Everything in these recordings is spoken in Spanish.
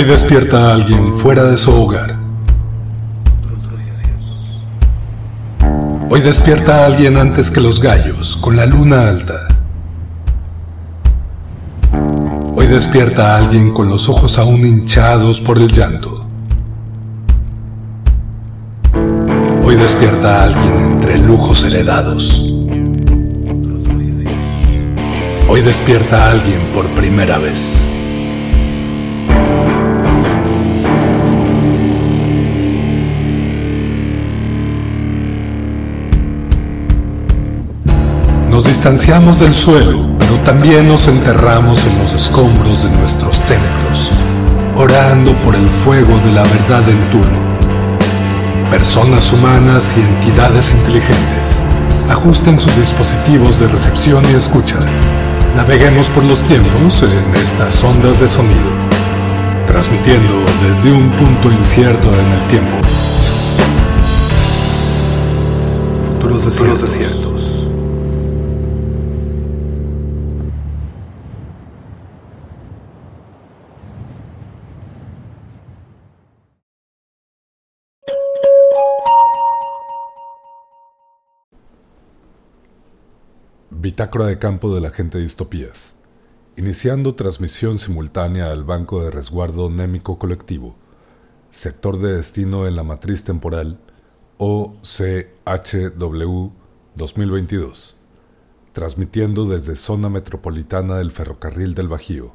Hoy despierta a alguien fuera de su hogar. Hoy despierta a alguien antes que los gallos, con la luna alta. Hoy despierta a alguien con los ojos aún hinchados por el llanto. Hoy despierta a alguien entre lujos heredados. Hoy despierta a alguien por primera vez. Nos distanciamos del suelo, pero también nos enterramos en los escombros de nuestros templos, orando por el fuego de la verdad en turno. Personas humanas y entidades inteligentes ajusten sus dispositivos de recepción y escucha. Naveguemos por los tiempos en estas ondas de sonido, transmitiendo desde un punto incierto en el tiempo. Futuros desiertos. Bitácora de campo de la gente de distopías. Iniciando transmisión simultánea al Banco de Resguardo Némico Colectivo. Sector de destino en la matriz temporal OCHW 2022. Transmitiendo desde zona metropolitana del ferrocarril del Bajío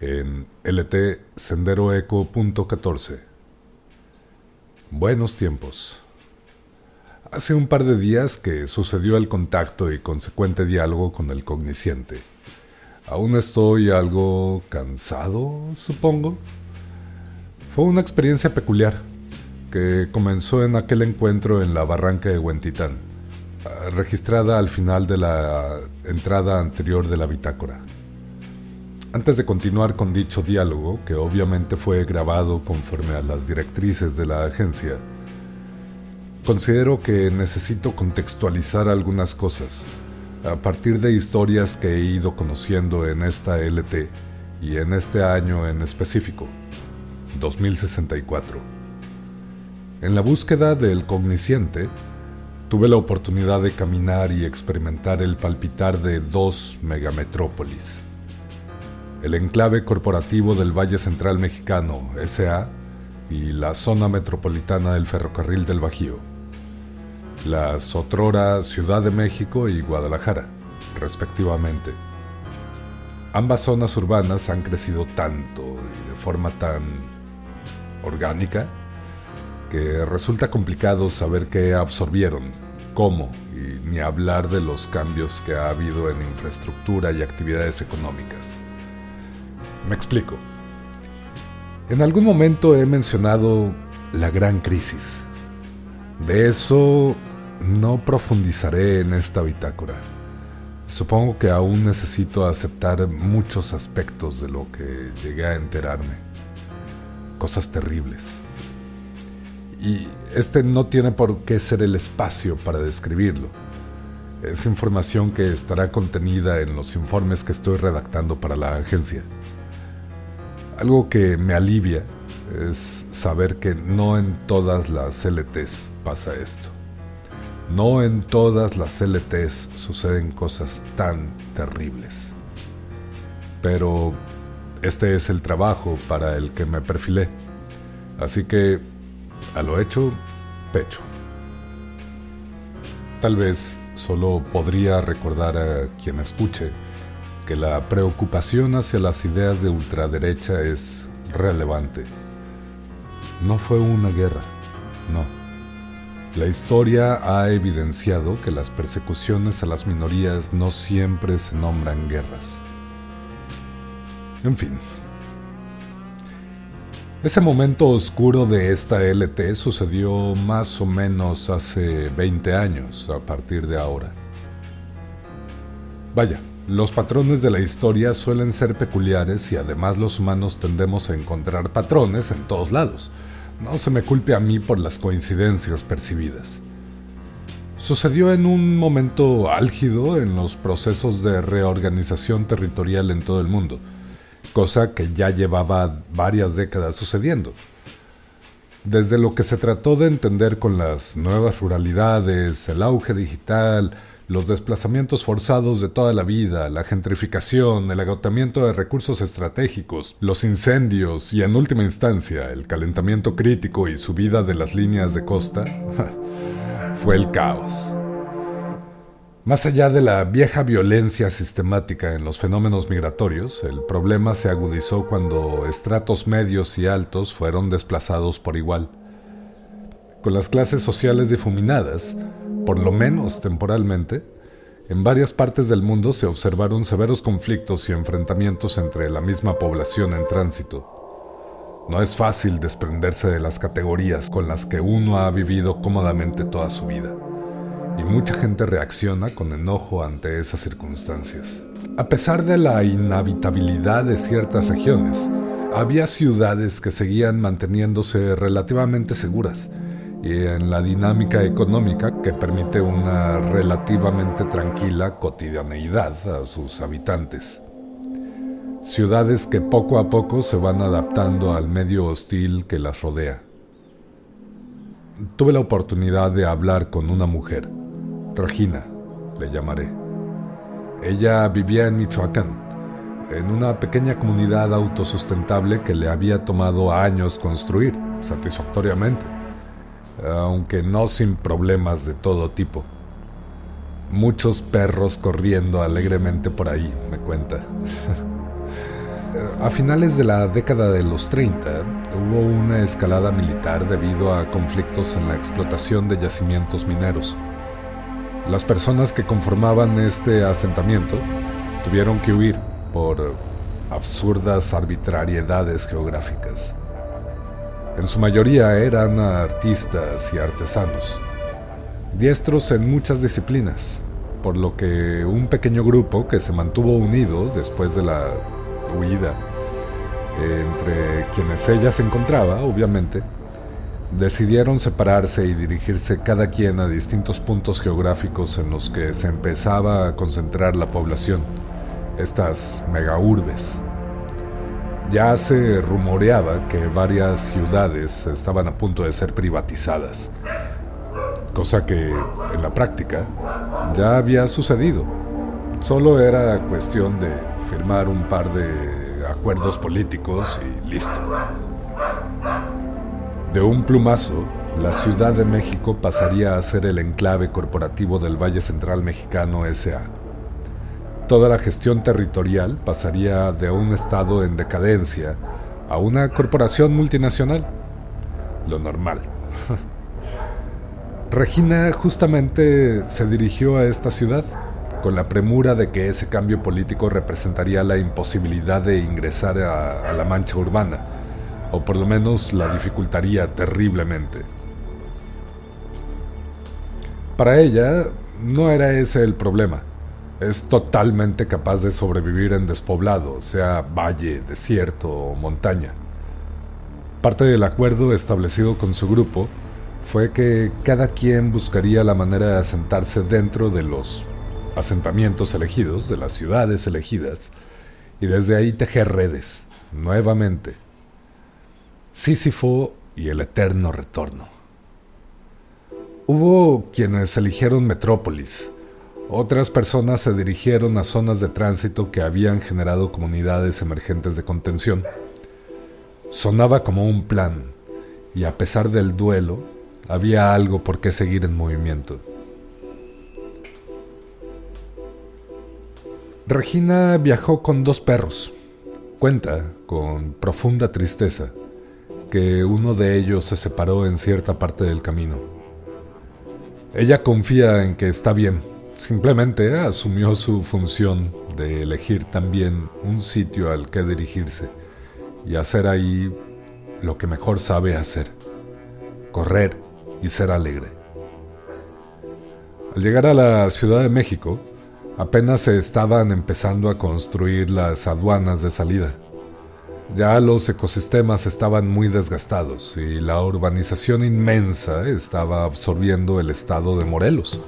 en LT Sendero Eco Buenos tiempos. Hace un par de días que sucedió el contacto y consecuente diálogo con el cognisciente. Aún estoy algo cansado, supongo. Fue una experiencia peculiar, que comenzó en aquel encuentro en la barranca de Huentitán, registrada al final de la entrada anterior de la bitácora. Antes de continuar con dicho diálogo, que obviamente fue grabado conforme a las directrices de la agencia, Considero que necesito contextualizar algunas cosas a partir de historias que he ido conociendo en esta LT y en este año en específico, 2064. En la búsqueda del cognisciente, tuve la oportunidad de caminar y experimentar el palpitar de dos megametrópolis. El enclave corporativo del Valle Central Mexicano, SA, y la zona metropolitana del ferrocarril del Bajío la Sotrora Ciudad de México y Guadalajara, respectivamente. Ambas zonas urbanas han crecido tanto y de forma tan orgánica que resulta complicado saber qué absorbieron, cómo, y ni hablar de los cambios que ha habido en infraestructura y actividades económicas. Me explico. En algún momento he mencionado la gran crisis. De eso no profundizaré en esta bitácora. Supongo que aún necesito aceptar muchos aspectos de lo que llegué a enterarme. Cosas terribles. Y este no tiene por qué ser el espacio para describirlo. Es información que estará contenida en los informes que estoy redactando para la agencia. Algo que me alivia es saber que no en todas las LTs pasa esto. No en todas las LTs suceden cosas tan terribles. Pero este es el trabajo para el que me perfilé. Así que, a lo hecho, pecho. Tal vez solo podría recordar a quien escuche que la preocupación hacia las ideas de ultraderecha es relevante. No fue una guerra, no la historia ha evidenciado que las persecuciones a las minorías no siempre se nombran guerras. En fin. Ese momento oscuro de esta LT sucedió más o menos hace 20 años a partir de ahora. Vaya, los patrones de la historia suelen ser peculiares y además los humanos tendemos a encontrar patrones en todos lados no se me culpe a mí por las coincidencias percibidas. Sucedió en un momento álgido en los procesos de reorganización territorial en todo el mundo, cosa que ya llevaba varias décadas sucediendo. Desde lo que se trató de entender con las nuevas ruralidades, el auge digital, los desplazamientos forzados de toda la vida, la gentrificación, el agotamiento de recursos estratégicos, los incendios y en última instancia el calentamiento crítico y subida de las líneas de costa, fue el caos. Más allá de la vieja violencia sistemática en los fenómenos migratorios, el problema se agudizó cuando estratos medios y altos fueron desplazados por igual. Con las clases sociales difuminadas, por lo menos temporalmente, en varias partes del mundo se observaron severos conflictos y enfrentamientos entre la misma población en tránsito. No es fácil desprenderse de las categorías con las que uno ha vivido cómodamente toda su vida, y mucha gente reacciona con enojo ante esas circunstancias. A pesar de la inhabitabilidad de ciertas regiones, había ciudades que seguían manteniéndose relativamente seguras, y en la dinámica económica que permite una relativamente tranquila cotidianeidad a sus habitantes. Ciudades que poco a poco se van adaptando al medio hostil que las rodea. Tuve la oportunidad de hablar con una mujer, Regina, le llamaré. Ella vivía en Michoacán, en una pequeña comunidad autosustentable que le había tomado años construir satisfactoriamente aunque no sin problemas de todo tipo. Muchos perros corriendo alegremente por ahí, me cuenta. A finales de la década de los 30 hubo una escalada militar debido a conflictos en la explotación de yacimientos mineros. Las personas que conformaban este asentamiento tuvieron que huir por absurdas arbitrariedades geográficas. En su mayoría eran artistas y artesanos, diestros en muchas disciplinas, por lo que un pequeño grupo que se mantuvo unido después de la huida, entre quienes ella se encontraba, obviamente, decidieron separarse y dirigirse cada quien a distintos puntos geográficos en los que se empezaba a concentrar la población, estas megaurbes. Ya se rumoreaba que varias ciudades estaban a punto de ser privatizadas, cosa que en la práctica ya había sucedido. Solo era cuestión de firmar un par de acuerdos políticos y listo. De un plumazo, la Ciudad de México pasaría a ser el enclave corporativo del Valle Central Mexicano SA Toda la gestión territorial pasaría de un estado en decadencia a una corporación multinacional. Lo normal. Regina justamente se dirigió a esta ciudad con la premura de que ese cambio político representaría la imposibilidad de ingresar a, a la mancha urbana, o por lo menos la dificultaría terriblemente. Para ella no era ese el problema es totalmente capaz de sobrevivir en despoblado, sea valle, desierto o montaña. Parte del acuerdo establecido con su grupo fue que cada quien buscaría la manera de asentarse dentro de los asentamientos elegidos, de las ciudades elegidas, y desde ahí tejer redes, nuevamente. Sísifo y el eterno retorno. Hubo quienes eligieron Metrópolis, otras personas se dirigieron a zonas de tránsito que habían generado comunidades emergentes de contención. Sonaba como un plan, y a pesar del duelo, había algo por qué seguir en movimiento. Regina viajó con dos perros. Cuenta, con profunda tristeza, que uno de ellos se separó en cierta parte del camino. Ella confía en que está bien Simplemente asumió su función de elegir también un sitio al que dirigirse y hacer ahí lo que mejor sabe hacer, correr y ser alegre. Al llegar a la Ciudad de México, apenas se estaban empezando a construir las aduanas de salida. Ya los ecosistemas estaban muy desgastados y la urbanización inmensa estaba absorbiendo el estado de Morelos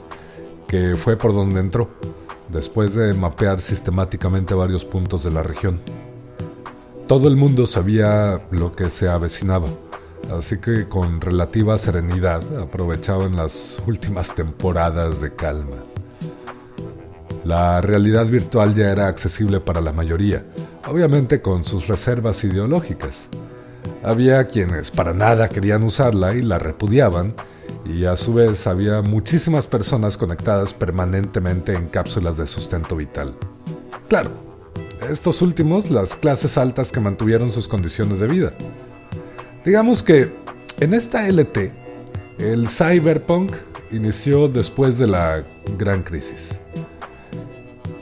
que fue por donde entró, después de mapear sistemáticamente varios puntos de la región. Todo el mundo sabía lo que se avecinaba, así que con relativa serenidad aprovechaban las últimas temporadas de calma. La realidad virtual ya era accesible para la mayoría, obviamente con sus reservas ideológicas. Había quienes para nada querían usarla y la repudiaban, y a su vez había muchísimas personas conectadas permanentemente en cápsulas de sustento vital. Claro, estos últimos las clases altas que mantuvieron sus condiciones de vida. Digamos que en esta LT, el cyberpunk inició después de la gran crisis.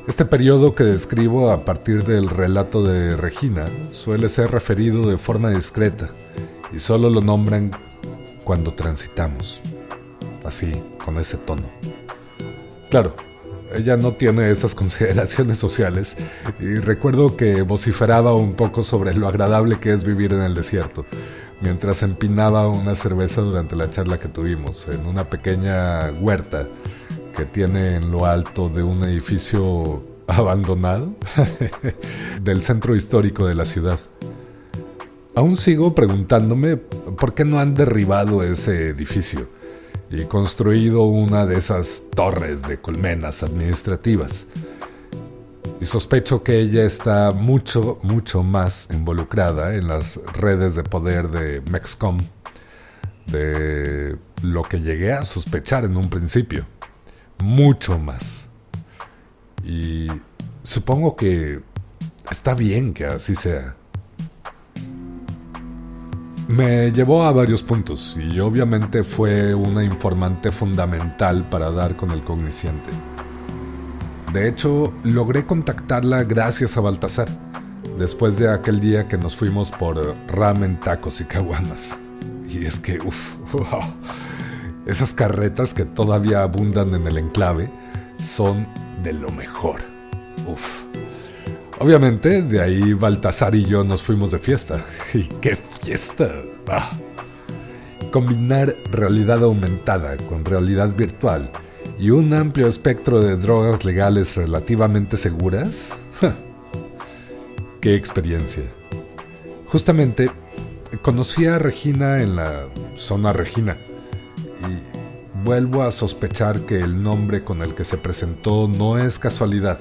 Este periodo que describo a partir del relato de Regina suele ser referido de forma discreta y solo lo nombran cuando transitamos, así, con ese tono. Claro, ella no tiene esas consideraciones sociales y recuerdo que vociferaba un poco sobre lo agradable que es vivir en el desierto, mientras empinaba una cerveza durante la charla que tuvimos en una pequeña huerta que tiene en lo alto de un edificio abandonado del centro histórico de la ciudad. Aún sigo preguntándome por qué no han derribado ese edificio y construido una de esas torres de colmenas administrativas. Y sospecho que ella está mucho, mucho más involucrada en las redes de poder de Mexcom de lo que llegué a sospechar en un principio mucho más. Y supongo que está bien que así sea. Me llevó a varios puntos y obviamente fue una informante fundamental para dar con el cogniciente. De hecho, logré contactarla gracias a Baltasar, después de aquel día que nos fuimos por ramen, tacos y caguamas. Y es que, uff, esas carretas que todavía abundan en el enclave son de lo mejor. Uf. Obviamente, de ahí Baltasar y yo nos fuimos de fiesta. ¡Y qué Combinar realidad aumentada con realidad virtual y un amplio espectro de drogas legales relativamente seguras. ¡Qué experiencia! Justamente, conocí a Regina en la zona Regina y vuelvo a sospechar que el nombre con el que se presentó no es casualidad,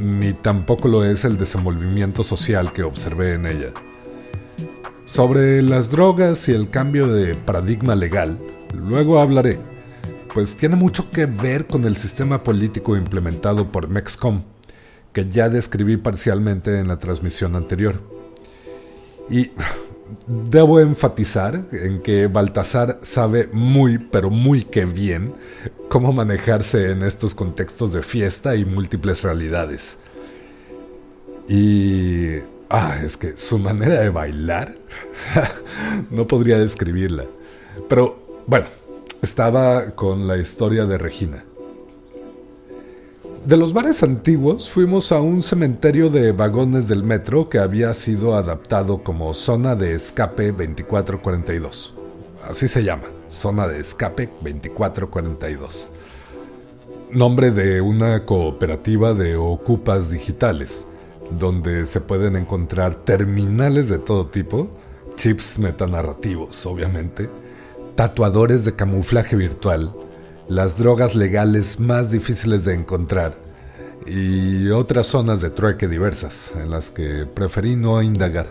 ni tampoco lo es el desenvolvimiento social que observé en ella. Sobre las drogas y el cambio de paradigma legal, luego hablaré, pues tiene mucho que ver con el sistema político implementado por Mexcom, que ya describí parcialmente en la transmisión anterior. Y Debo enfatizar en que Baltasar sabe muy, pero muy que bien cómo manejarse en estos contextos de fiesta y múltiples realidades. Y... Ah, es que su manera de bailar no podría describirla. Pero bueno, estaba con la historia de Regina. De los bares antiguos fuimos a un cementerio de vagones del metro que había sido adaptado como zona de escape 2442. Así se llama, zona de escape 2442. Nombre de una cooperativa de ocupas digitales, donde se pueden encontrar terminales de todo tipo, chips metanarrativos obviamente, tatuadores de camuflaje virtual, las drogas legales más difíciles de encontrar y otras zonas de trueque diversas en las que preferí no indagar.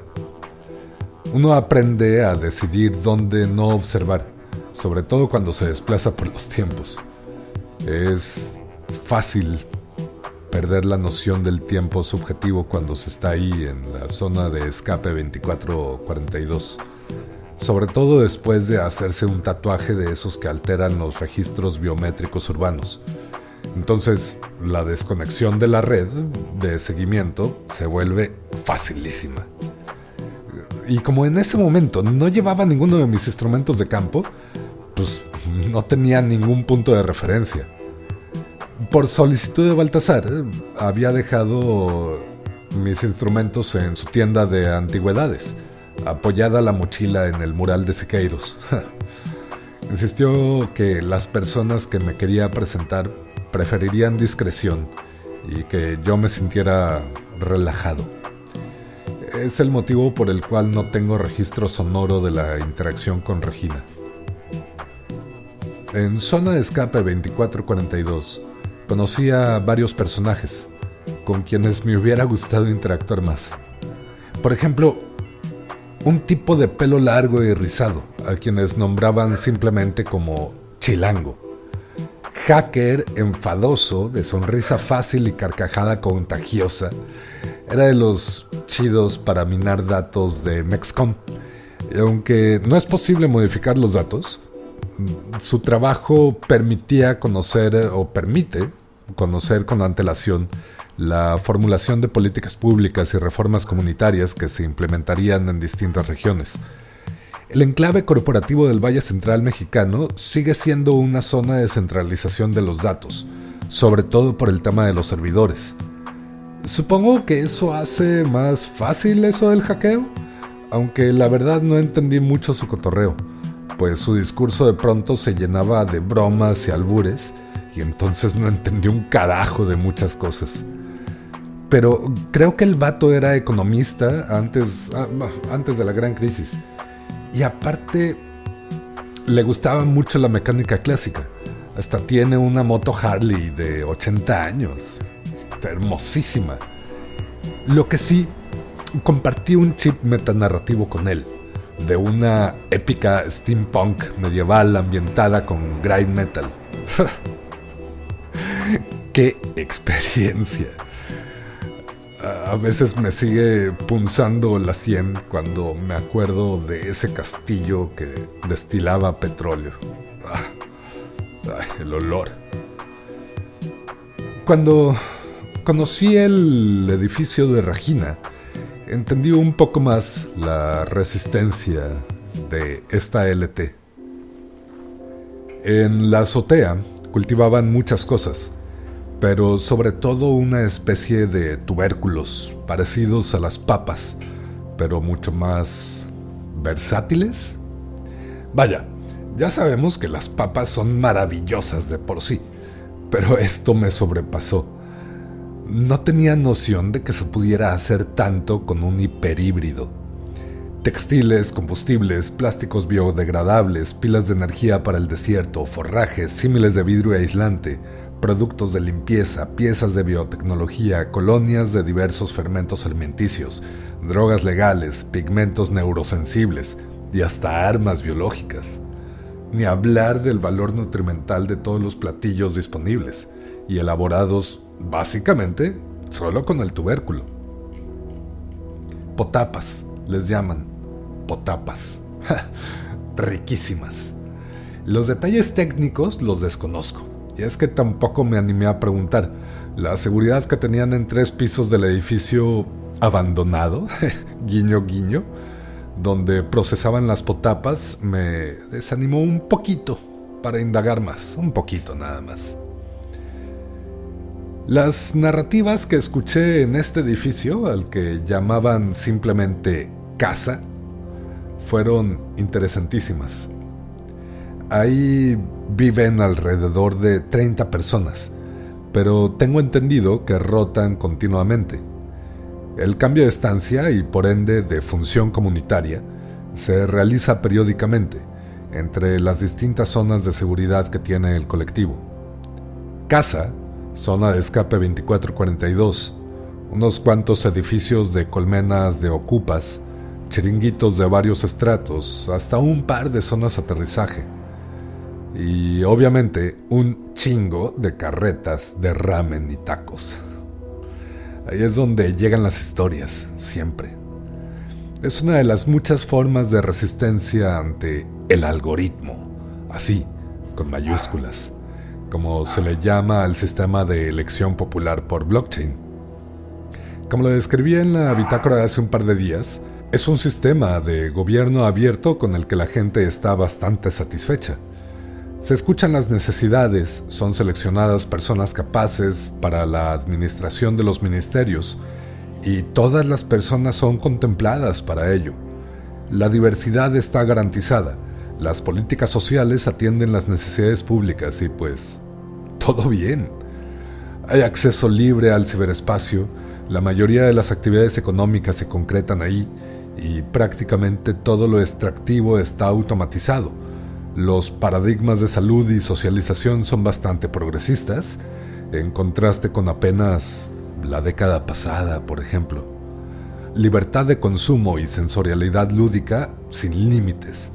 Uno aprende a decidir dónde no observar, sobre todo cuando se desplaza por los tiempos. Es fácil perder la noción del tiempo subjetivo cuando se está ahí en la zona de escape 2442 sobre todo después de hacerse un tatuaje de esos que alteran los registros biométricos urbanos. Entonces, la desconexión de la red de seguimiento se vuelve facilísima. Y como en ese momento no llevaba ninguno de mis instrumentos de campo, pues no tenía ningún punto de referencia. Por solicitud de Baltasar, había dejado mis instrumentos en su tienda de antigüedades apoyada la mochila en el mural de Siqueiros. Insistió que las personas que me quería presentar preferirían discreción y que yo me sintiera relajado. Es el motivo por el cual no tengo registro sonoro de la interacción con Regina. En Zona de Escape 2442 conocí a varios personajes con quienes me hubiera gustado interactuar más. Por ejemplo, un tipo de pelo largo y rizado, a quienes nombraban simplemente como chilango. Hacker enfadoso, de sonrisa fácil y carcajada contagiosa, era de los chidos para minar datos de Mexcom. Y aunque no es posible modificar los datos, su trabajo permitía conocer o permite conocer con antelación la formulación de políticas públicas y reformas comunitarias que se implementarían en distintas regiones. El enclave corporativo del Valle Central mexicano sigue siendo una zona de centralización de los datos, sobre todo por el tema de los servidores. Supongo que eso hace más fácil eso del hackeo, aunque la verdad no entendí mucho su cotorreo, pues su discurso de pronto se llenaba de bromas y albures, y entonces no entendí un carajo de muchas cosas. Pero creo que el vato era economista antes, ah, antes de la gran crisis. Y aparte, le gustaba mucho la mecánica clásica. Hasta tiene una moto Harley de 80 años hermosísima. Lo que sí, compartí un chip metanarrativo con él, de una épica steampunk medieval ambientada con grind metal. ¡Qué experiencia! A veces me sigue punzando la sien cuando me acuerdo de ese castillo que destilaba petróleo. Ah, el olor. Cuando conocí el edificio de Regina, entendí un poco más la resistencia de esta LT. En la azotea cultivaban muchas cosas, pero sobre todo una especie de tubérculos parecidos a las papas, pero mucho más versátiles. Vaya, ya sabemos que las papas son maravillosas de por sí, pero esto me sobrepasó no tenía noción de que se pudiera hacer tanto con un hiperhíbrido. Textiles, combustibles, plásticos biodegradables, pilas de energía para el desierto, forrajes, símiles de vidrio aislante, productos de limpieza, piezas de biotecnología, colonias de diversos fermentos alimenticios, drogas legales, pigmentos neurosensibles y hasta armas biológicas. Ni hablar del valor nutrimental de todos los platillos disponibles y elaborados Básicamente, solo con el tubérculo. Potapas, les llaman. Potapas. Riquísimas. Los detalles técnicos los desconozco. Y es que tampoco me animé a preguntar. La seguridad que tenían en tres pisos del edificio abandonado, guiño guiño, donde procesaban las potapas, me desanimó un poquito para indagar más, un poquito nada más. Las narrativas que escuché en este edificio, al que llamaban simplemente casa, fueron interesantísimas. Ahí viven alrededor de 30 personas, pero tengo entendido que rotan continuamente. El cambio de estancia y por ende de función comunitaria se realiza periódicamente entre las distintas zonas de seguridad que tiene el colectivo. Casa zona de escape 2442, unos cuantos edificios de colmenas de ocupas, chiringuitos de varios estratos, hasta un par de zonas aterrizaje. Y obviamente un chingo de carretas de ramen y tacos. Ahí es donde llegan las historias, siempre. Es una de las muchas formas de resistencia ante el algoritmo, así, con mayúsculas como se le llama al sistema de elección popular por blockchain. Como lo describí en la bitácora hace un par de días, es un sistema de gobierno abierto con el que la gente está bastante satisfecha. Se escuchan las necesidades, son seleccionadas personas capaces para la administración de los ministerios y todas las personas son contempladas para ello. La diversidad está garantizada, las políticas sociales atienden las necesidades públicas y pues todo bien. Hay acceso libre al ciberespacio, La mayoría de las actividades económicas se concretan ahí y prácticamente todo lo extractivo está automatizado. Los paradigmas de salud y socialización son bastante progresistas, en contraste con apenas la década pasada, por ejemplo. Libertad de consumo y sensorialidad lúdica sin límites.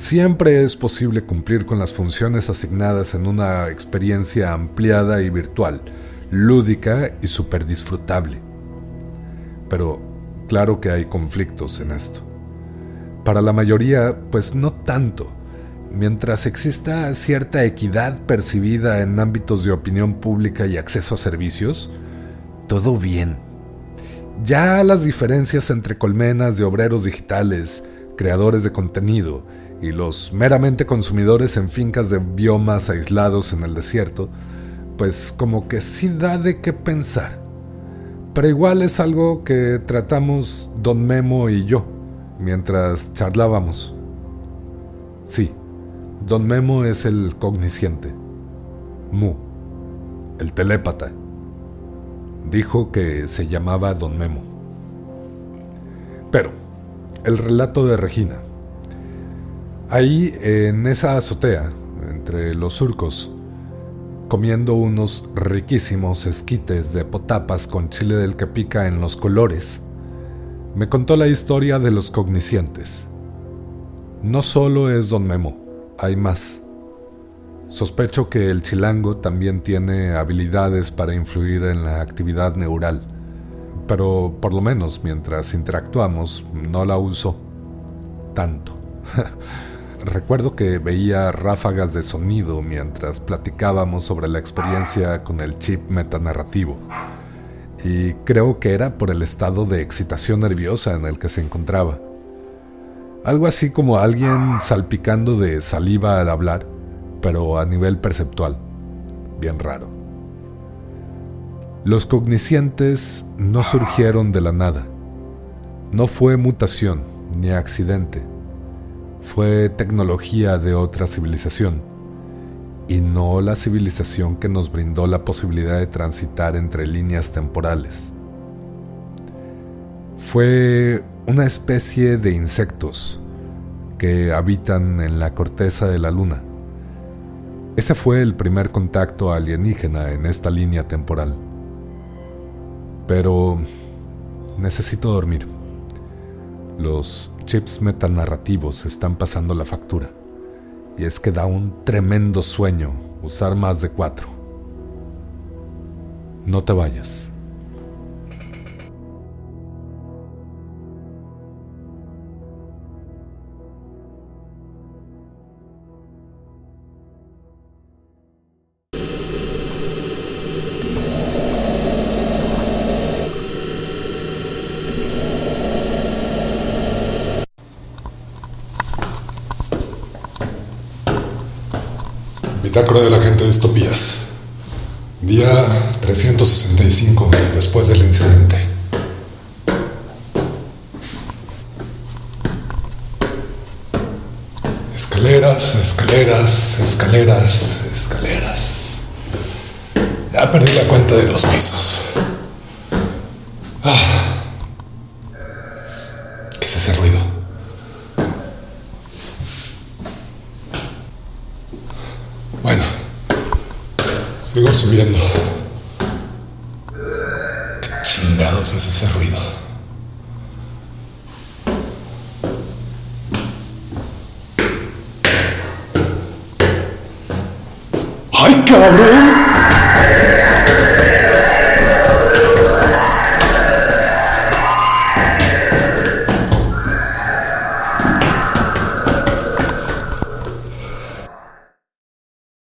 Siempre es posible cumplir con las funciones asignadas en una experiencia ampliada y virtual, lúdica y súper disfrutable. Pero claro que hay conflictos en esto. Para la mayoría, pues no tanto. Mientras exista cierta equidad percibida en ámbitos de opinión pública y acceso a servicios, todo bien. Ya las diferencias entre colmenas de obreros digitales, creadores de contenido y los meramente consumidores en fincas de biomas aislados en el desierto, pues como que sí da de qué pensar. Pero igual es algo que tratamos don Memo y yo mientras charlábamos. Sí, don Memo es el cognisciente. Mu, el telépata. Dijo que se llamaba don Memo. Pero, el relato de Regina Ahí, en esa azotea, entre los surcos, comiendo unos riquísimos esquites de potapas con chile del que pica en los colores, me contó la historia de los cognicientes. No solo es don Memo, hay más. Sospecho que el chilango también tiene habilidades para influir en la actividad neural, pero por lo menos mientras interactuamos no la uso tanto. Recuerdo que veía ráfagas de sonido mientras platicábamos sobre la experiencia con el chip metanarrativo. Y creo que era por el estado de excitación nerviosa en el que se encontraba. Algo así como alguien salpicando de saliva al hablar, pero a nivel perceptual. Bien raro. Los cognicientes no surgieron de la nada. No fue mutación ni accidente fue tecnología de otra civilización y no la civilización que nos brindó la posibilidad de transitar entre líneas temporales. Fue una especie de insectos que habitan en la corteza de la luna. Ese fue el primer contacto alienígena en esta línea temporal. Pero necesito dormir. Los chips metanarrativos están pasando la factura. Y es que da un tremendo sueño usar más de cuatro. No te vayas. Estopías. Día 365 después del incidente. Escaleras, escaleras, escaleras, escaleras. Ya perdí la cuenta de los pisos. Ah. ¿Qué es ese ruido? Sigo subiendo. ¿Qué es ese ruido? ¡Ay, cabrón!